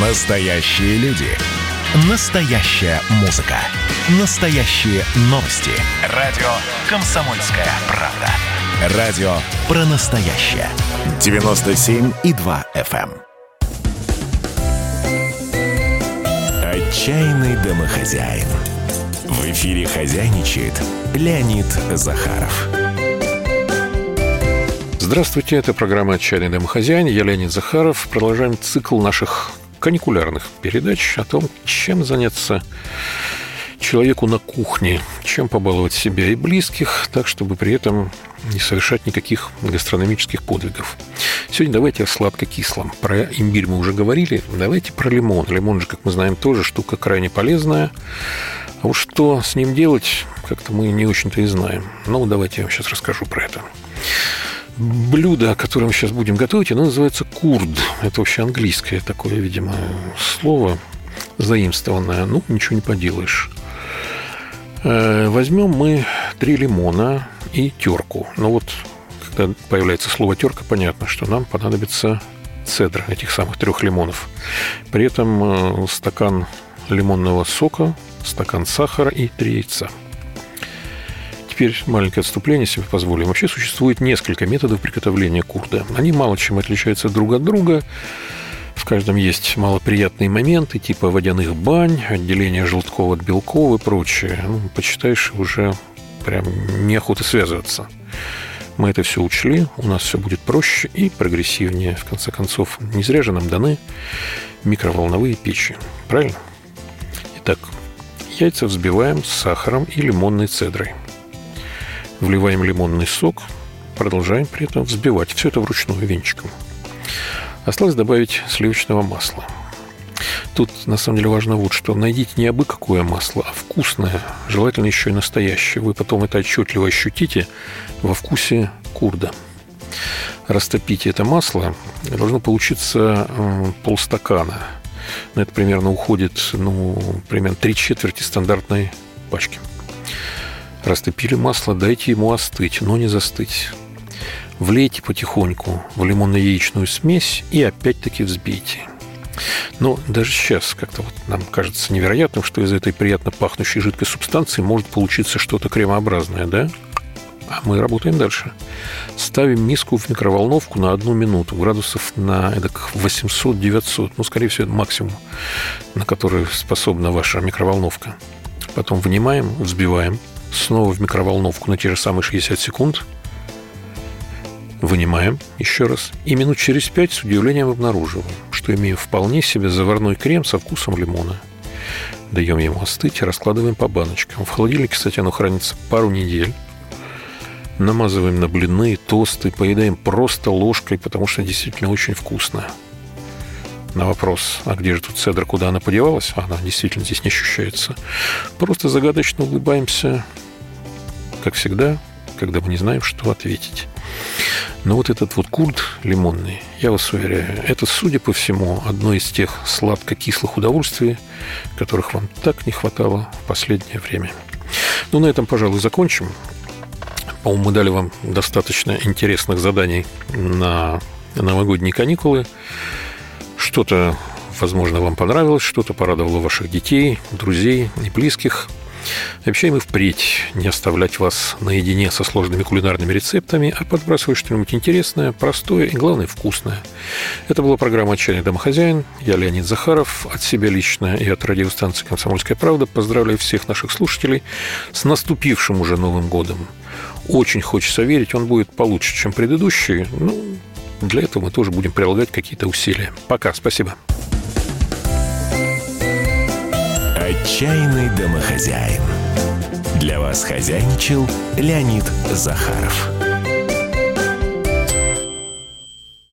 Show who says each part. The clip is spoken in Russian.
Speaker 1: Настоящие люди. Настоящая музыка. Настоящие новости. Радио «Комсомольская правда». Радио про настоящее. 97,2 FM. эм. Отчаянный домохозяин. В эфире хозяйничает Леонид Захаров.
Speaker 2: Здравствуйте, это программа «Отчаянный домохозяин». Я Леонид Захаров. Продолжаем цикл наших каникулярных передач о том, чем заняться человеку на кухне, чем побаловать себя и близких, так, чтобы при этом не совершать никаких гастрономических подвигов. Сегодня давайте о сладко-кислом. Про имбирь мы уже говорили, давайте про лимон. Лимон же, как мы знаем, тоже штука крайне полезная. А вот что с ним делать, как-то мы не очень-то и знаем. Ну, давайте я вам сейчас расскажу про это. Блюдо, которое мы сейчас будем готовить, оно называется курд. Это вообще английское такое, видимо, слово заимствованное. Ну, ничего не поделаешь. Э, возьмем мы три лимона и терку. Ну вот, когда появляется слово терка, понятно, что нам понадобится цедра этих самых трех лимонов. При этом э, стакан лимонного сока, стакан сахара и три яйца – теперь маленькое отступление себе позволим. Вообще существует несколько методов приготовления курда. Они мало чем отличаются друг от друга. В каждом есть малоприятные моменты, типа водяных бань, отделение желтков от белков и прочее. Ну, почитаешь, уже прям неохота связываться. Мы это все учли, у нас все будет проще и прогрессивнее. В конце концов, не зря же нам даны микроволновые печи. Правильно? Итак, яйца взбиваем с сахаром и лимонной цедрой – вливаем лимонный сок, продолжаем при этом взбивать. Все это вручную венчиком. Осталось добавить сливочного масла. Тут на самом деле важно вот что. Найдите не абы какое масло, а вкусное, желательно еще и настоящее. Вы потом это отчетливо ощутите во вкусе курда. Растопите это масло, должно получиться полстакана. На это примерно уходит, ну, примерно три четверти стандартной пачки. Растопили масло, дайте ему остыть, но не застыть. Влейте потихоньку в лимонно-яичную смесь и опять-таки взбейте. Но даже сейчас как-то вот нам кажется невероятным, что из этой приятно пахнущей жидкой субстанции может получиться что-то кремообразное, да? А мы работаем дальше. Ставим миску в микроволновку на одну минуту, градусов на 800-900, ну, скорее всего, максимум, на который способна ваша микроволновка. Потом вынимаем, взбиваем, снова в микроволновку на те же самые 60 секунд. Вынимаем еще раз. И минут через пять с удивлением обнаруживаем, что имеем вполне себе заварной крем со вкусом лимона. Даем ему остыть и раскладываем по баночкам. В холодильнике, кстати, оно хранится пару недель. Намазываем на блины, тосты, поедаем просто ложкой, потому что действительно очень вкусно. На вопрос, а где же тут цедра, куда она подевалась, она действительно здесь не ощущается. Просто загадочно улыбаемся, как всегда, когда мы не знаем, что ответить. Но вот этот вот курд лимонный, я вас уверяю, это, судя по всему, одно из тех сладко-кислых удовольствий, которых вам так не хватало в последнее время. Ну, на этом, пожалуй, закончим. По-моему, мы дали вам достаточно интересных заданий на новогодние каникулы. Что-то, возможно, вам понравилось, что-то порадовало ваших детей, друзей и близких – Обещаем и впредь не оставлять вас наедине со сложными кулинарными рецептами, а подбрасывать что-нибудь интересное, простое и, главное, вкусное. Это была программа «Отчаянный домохозяин». Я Леонид Захаров. От себя лично и от радиостанции «Комсомольская правда» поздравляю всех наших слушателей с наступившим уже Новым годом. Очень хочется верить, он будет получше, чем предыдущий. Ну, для этого мы тоже будем прилагать какие-то усилия. Пока, спасибо.
Speaker 1: Отчаянный домохозяин. Для вас хозяйничал Леонид Захаров.